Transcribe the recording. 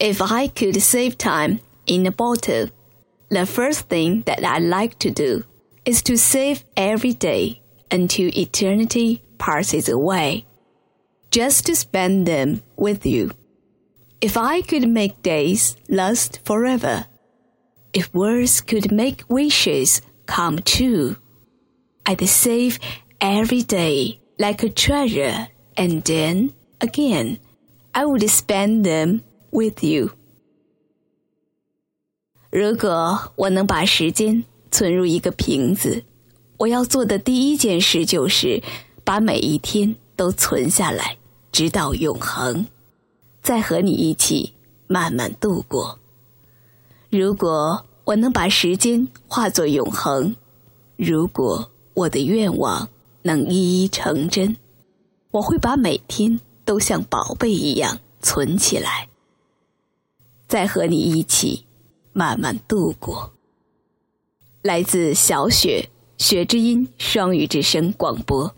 If I could save time in a bottle, the first thing that I'd like to do is to save every day until eternity passes away, just to spend them with you. If I could make days last forever, if words could make wishes come true, I'd save every day like a treasure and then again I would spend them with you. 如果我能把时间存入一个瓶子，我要做的第一件事就是把每一天都存下来，直到永恒，再和你一起慢慢度过。如果我能把时间化作永恒，如果我的愿望能一一成真，我会把每天都像宝贝一样存起来，再和你一起慢慢度过。来自小雪雪之音双语之声广播。